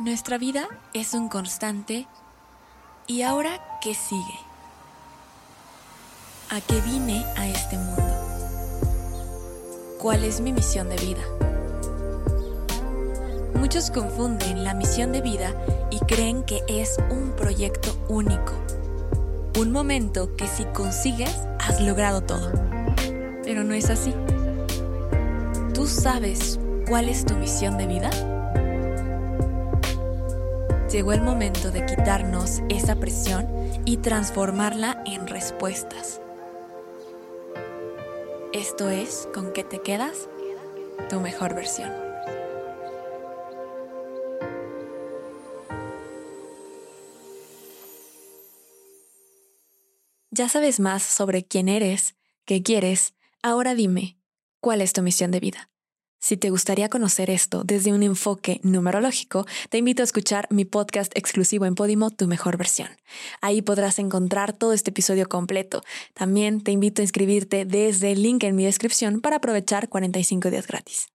Nuestra vida es un constante ¿y ahora qué sigue? ¿A qué vine a este mundo? ¿Cuál es mi misión de vida? Muchos confunden la misión de vida y creen que es un proyecto único, un momento que si consigues has logrado todo. Pero no es así. ¿Tú sabes cuál es tu misión de vida? Llegó el momento de quitarnos esa presión y transformarla en respuestas. Esto es con qué te quedas, tu mejor versión. Ya sabes más sobre quién eres, qué quieres, ahora dime, ¿cuál es tu misión de vida? Si te gustaría conocer esto desde un enfoque numerológico, te invito a escuchar mi podcast exclusivo en Podimo, Tu Mejor Versión. Ahí podrás encontrar todo este episodio completo. También te invito a inscribirte desde el link en mi descripción para aprovechar 45 días gratis.